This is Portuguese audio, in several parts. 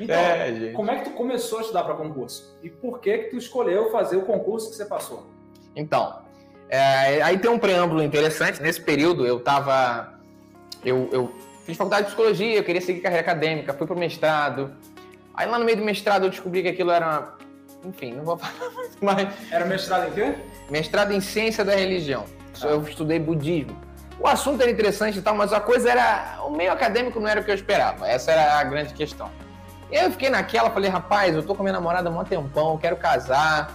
Então, é, como é que tu começou a estudar para concurso? E por que que tu escolheu fazer o concurso que você passou? Então, é, aí tem um preâmbulo interessante. Nesse período eu estava, eu, eu fiz faculdade de psicologia, eu queria seguir carreira acadêmica, fui para o mestrado. Aí lá no meio do mestrado eu descobri que aquilo era, enfim, não vou falar muito mais. Era mestrado em quê? Mestrado em ciência da religião. Ah. Eu estudei budismo. O assunto era interessante e tal, mas a coisa era. O meio acadêmico não era o que eu esperava. Essa era a grande questão. Eu fiquei naquela, falei, rapaz, eu tô com minha namorada há um tempão, quero casar,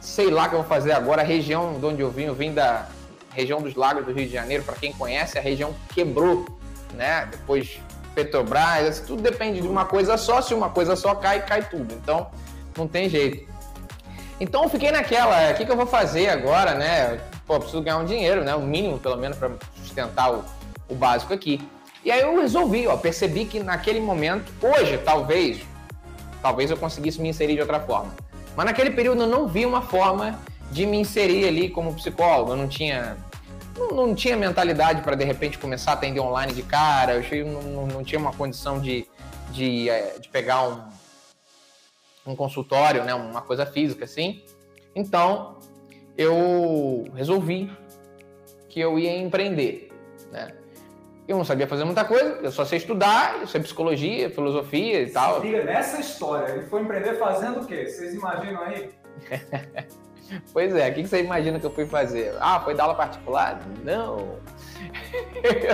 sei lá o que eu vou fazer agora. A região de onde eu vim, eu vim da região dos Lagos do Rio de Janeiro, para quem conhece, a região quebrou, né? Depois Petrobras, tudo depende de uma coisa só, se uma coisa só cai, cai tudo. Então, não tem jeito. Então eu fiquei naquela, o que, que eu vou fazer agora, né? Pô, preciso ganhar um dinheiro, né? O mínimo, pelo menos, para sustentar o, o básico aqui. E aí eu resolvi, ó, percebi que naquele momento, hoje talvez, talvez eu conseguisse me inserir de outra forma. Mas naquele período eu não vi uma forma de me inserir ali como psicólogo. Eu não tinha, não, não tinha mentalidade para de repente começar a atender online de cara. Eu não, não, não tinha uma condição de, de, é, de pegar um, um consultório, né, uma coisa física assim. Então eu resolvi que eu ia empreender, né? Eu não sabia fazer muita coisa, eu só sei estudar, eu sei psicologia, filosofia e tal. Se liga nessa história, ele foi empreender fazendo o quê? Vocês imaginam aí? pois é, o que você imagina que eu fui fazer? Ah, foi dar aula particular? Não.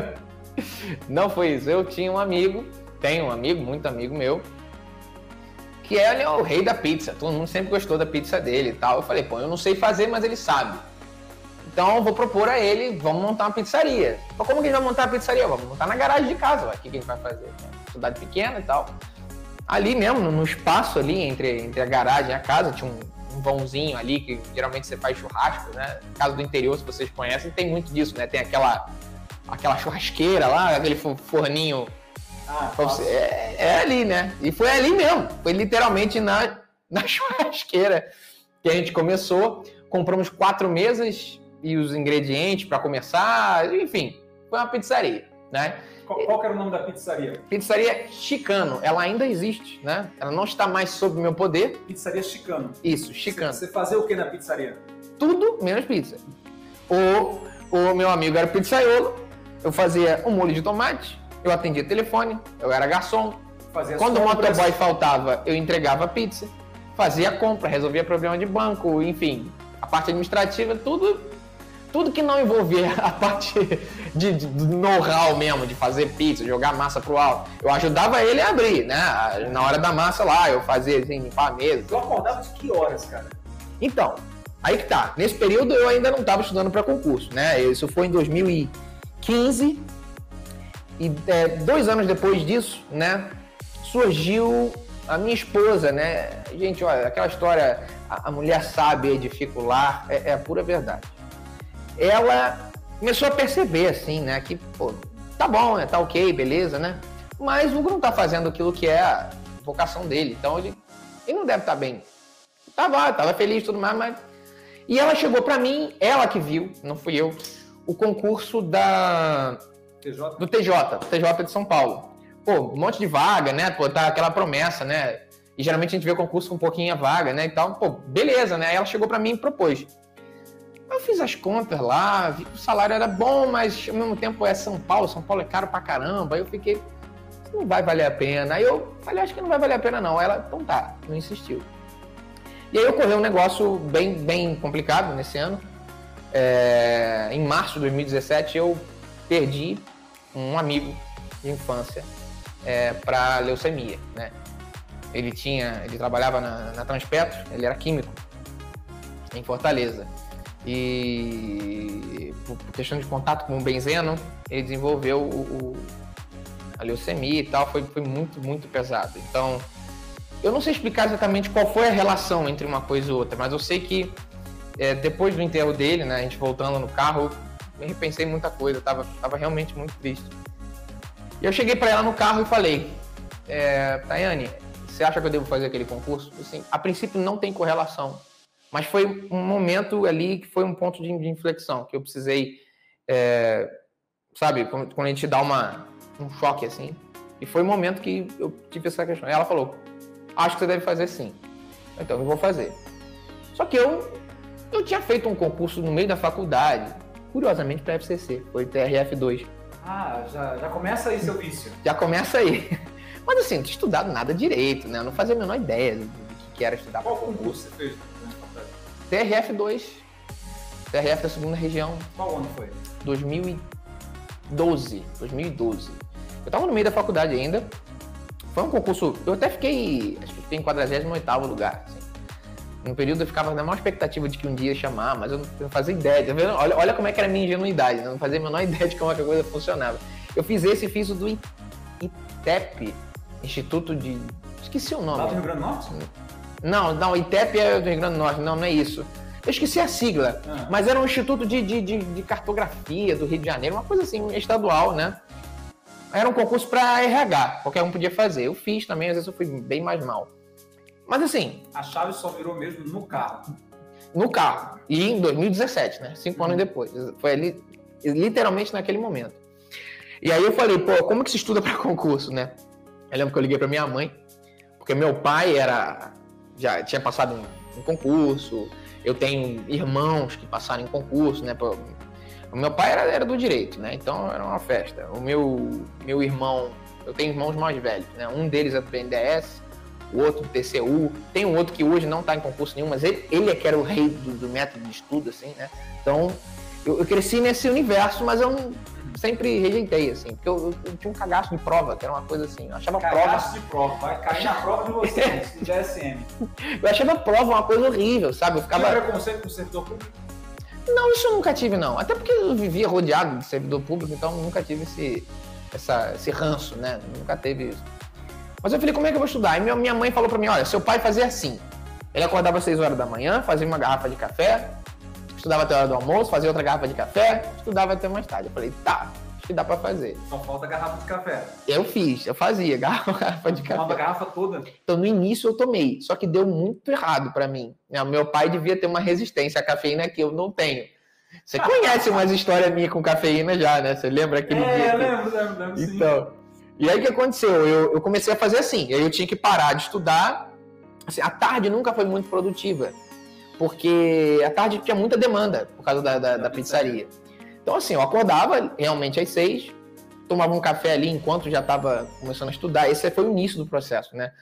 não foi isso. Eu tinha um amigo, tenho um amigo, muito amigo meu, que ele é o rei da pizza. Todo mundo sempre gostou da pizza dele e tal. Eu falei, pô, eu não sei fazer, mas ele sabe. Então eu vou propor a ele, vamos montar uma pizzaria. Mas como que a gente vai montar a pizzaria? Vamos montar na garagem de casa, o que a gente vai fazer? Cidade pequena e tal. Ali mesmo, no espaço ali, entre, entre a garagem e a casa, tinha um, um vãozinho ali, que geralmente você faz churrasco, né? Casa do interior, se vocês conhecem, tem muito disso, né? Tem aquela, aquela churrasqueira lá, aquele forninho. Ah, é, é, ali, né? E foi ali mesmo. Foi literalmente na, na churrasqueira que a gente começou. Compramos quatro mesas, e os ingredientes para começar, enfim, foi uma pizzaria, né? Qual, qual era o nome da pizzaria? Pizzaria Chicano. Ela ainda existe, né? Ela não está mais sob meu poder. Pizzaria Chicano. Isso, Chicano. Você fazia o que na pizzaria? Tudo menos pizza. O, o meu amigo era pizzaiolo, eu fazia um molho de tomate, eu atendia telefone, eu era garçom. Fazia Quando o motoboy faltava, eu entregava pizza, fazia compra, resolvia problema de banco, enfim, a parte administrativa, tudo tudo que não envolvia a parte de, de, know-how mesmo, de fazer pizza, jogar massa pro alto, eu ajudava ele a abrir, né? Na hora da massa lá, eu fazia assim, limpar a mesa. Tu acordava de que horas, cara? Então, aí que tá. Nesse período eu ainda não estava estudando para concurso, né? Isso foi em 2015. E é, dois anos depois disso, né? Surgiu a minha esposa, né? Gente, olha, aquela história, a, a mulher sábia dificular, é, é a pura verdade ela começou a perceber, assim, né, que, pô, tá bom, né, tá ok, beleza, né? Mas o Hugo não tá fazendo aquilo que é a vocação dele, então ele, ele não deve estar tá bem. Tava, tava feliz e tudo mais, mas... E ela chegou para mim, ela que viu, não fui eu, o concurso da... TJ? Do TJ, TJ de São Paulo. Pô, um monte de vaga, né? Pô, tá aquela promessa, né? E geralmente a gente vê o concurso com um pouquinho a vaga, né? E tal. Pô, beleza, né? Aí ela chegou para mim e propôs. Eu fiz as contas lá, vi que o salário era bom, mas ao mesmo tempo é São Paulo, São Paulo é caro pra caramba. Aí eu fiquei, não vai valer a pena. Aí eu falei, acho que não vai valer a pena não. Ela, então tá, não insistiu. E aí ocorreu um negócio bem, bem complicado nesse ano. É, em março de 2017 eu perdi um amigo de infância é, para leucemia, né? Ele tinha, ele trabalhava na, na Transpetro, ele era químico em Fortaleza. E por questão de contato com o benzeno, ele desenvolveu o, o, a leucemia e tal, foi, foi muito, muito pesado. Então, eu não sei explicar exatamente qual foi a relação entre uma coisa e outra, mas eu sei que é, depois do enterro dele, né, a gente voltando no carro, eu repensei muita coisa, tava, tava realmente muito triste. E eu cheguei para ela no carro e falei, é, Tayane, você acha que eu devo fazer aquele concurso? Assim, a princípio não tem correlação mas foi um momento ali que foi um ponto de, inflexão, que eu precisei, é, sabe, quando a gente dá uma, um choque assim. E foi o momento que eu tive essa questão. E ela falou: Acho que você deve fazer sim. Então eu vou fazer. Só que eu, eu tinha feito um concurso no meio da faculdade, curiosamente para FCC, foi TRF2. Ah, já, já começa aí seu vício. Já começa aí. Mas assim, não tinha estudado nada direito, né? Eu não fazia a menor ideia do que era estudar. Qual concurso você fez? TRF2. TRF da segunda região. Qual ano foi? 2012. 2012. Eu tava no meio da faculdade ainda. Foi um concurso. Eu até fiquei. Acho que fiquei em 48 lugar. Assim. No período eu ficava na maior expectativa de que um dia ia chamar, mas eu não fazia ideia. Tá vendo? Olha, olha como é que era a minha ingenuidade, né? eu não fazia a menor ideia de como é que a coisa funcionava. Eu fiz esse e fiz o do ITEP, Instituto de. Esqueci o nome. Lá do Rio Grande do Norte? Não, não, ITEP é do Rio Grande do Norte, não, não é isso. Eu esqueci a sigla, ah. mas era um instituto de, de, de, de, cartografia do Rio de Janeiro, uma coisa assim, estadual, né? Era um concurso para RH, qualquer um podia fazer. Eu fiz também, às vezes eu fui bem mais mal. Mas assim. A chave só virou mesmo no carro. No carro. E em 2017, né? Cinco uhum. anos depois. Foi ali, literalmente naquele momento. E aí eu falei, pô, como que se estuda para concurso, né? Eu lembro que eu liguei para minha mãe, porque meu pai era já tinha passado em um concurso, eu tenho irmãos que passaram em concurso, né? O meu pai era, era do direito, né? Então era uma festa. O meu, meu irmão, eu tenho irmãos mais velhos, né? Um deles é do BNDES, o outro do TCU, tem um outro que hoje não está em concurso nenhum, mas ele, ele é que era o rei do, do método de estudo, assim, né? Então eu, eu, cresci nesse universo, mas eu não, sempre rejeitei, assim, porque eu, eu, tinha um cagaço de prova, que era uma coisa assim, eu achava cagaço prova... Cagaço de prova, vai cair na prova de você, se GSM. eu achava prova uma coisa horrível, sabe? Eu ficava... Tinha preconceito com o servidor público? Não, isso eu nunca tive, não. Até porque eu vivia rodeado de servidor público, então nunca tive esse, essa, esse ranço, né? Nunca teve isso. Mas eu falei, como é que eu vou estudar? E minha mãe falou para mim, olha, seu pai fazia assim. Ele acordava às 6 horas da manhã, fazia uma garrafa de café, estudava até a hora do almoço, fazia outra garrafa de café, estudava até mais tarde. Eu falei, tá, que dá para fazer. Só falta garrafa de café. Eu fiz, eu fazia garrafa, de café. Uma garrafa toda? Então no início eu tomei, só que deu muito errado para mim. Meu pai devia ter uma resistência à cafeína que eu não tenho. Você conhece umas histórias minhas com cafeína já, né? Você lembra aquele é, dia? É, que... lembro, lembro, lembro. Então. Sim. E aí o que aconteceu? Eu, eu comecei a fazer assim. Aí eu tinha que parar de estudar. Assim, a tarde nunca foi muito produtiva. Porque a tarde tinha muita demanda por causa da, da, da pizzaria. Então, assim, eu acordava realmente às seis, tomava um café ali enquanto já estava começando a estudar. Esse foi o início do processo, né?